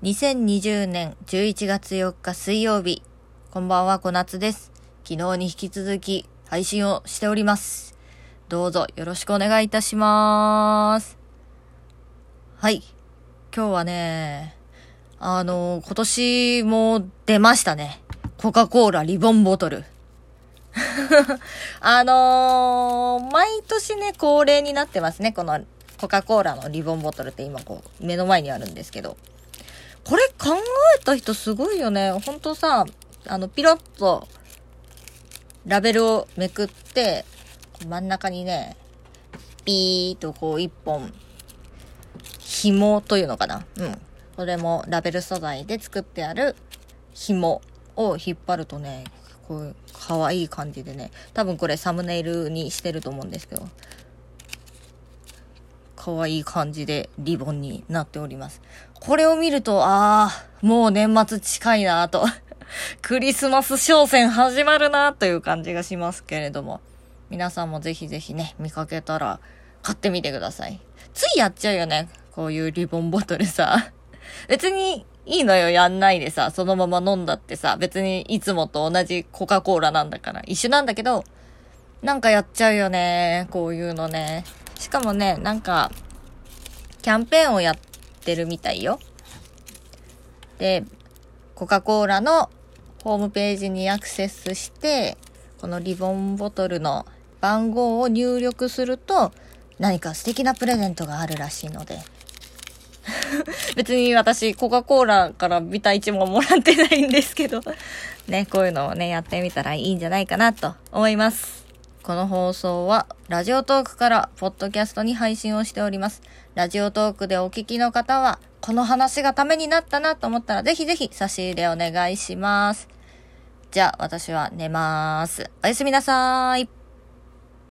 2020年11月4日水曜日。こんばんは、小夏です。昨日に引き続き配信をしております。どうぞよろしくお願いいたします。はい。今日はね、あの、今年も出ましたね。コカ・コーラリボンボトル。あのー毎年ね、恒例になってますね。このコカ・コーラのリボンボトルって今こう、目の前にあるんですけど。これ考えた人すごいよね。ほんとさ、あの、ピロッと、ラベルをめくって、真ん中にね、ピーとこう一本、紐というのかなうん。これもラベル素材で作ってある紐を引っ張るとね、こう、可愛い感じでね、多分これサムネイルにしてると思うんですけど、可愛い感じでリボンになっております。これを見ると、ああ、もう年末近いなと。クリスマス商戦始まるなという感じがしますけれども。皆さんもぜひぜひね、見かけたら買ってみてください。ついやっちゃうよね。こういうリボンボトルさ。別にいいのよ、やんないでさ、そのまま飲んだってさ、別にいつもと同じコカ・コーラなんだから、一緒なんだけど、なんかやっちゃうよね、こういうのね。しかもね、なんか、キャンペーンをやってるみたいよ。で、コカ・コーラのホームページにアクセスして、このリボンボトルの番号を入力すると、何か素敵なプレゼントがあるらしいので。別に私、コカ・コーラからビタ1ももらってないんですけど、ね、こういうのをね、やってみたらいいんじゃないかなと思います。この放送は、ラジオトークから、ポッドキャストに配信をしております。ラジオトークでお聞きの方は、この話がためになったなと思ったら、ぜひぜひ差し入れお願いします。じゃあ、私は寝ます。おやすみなさーい。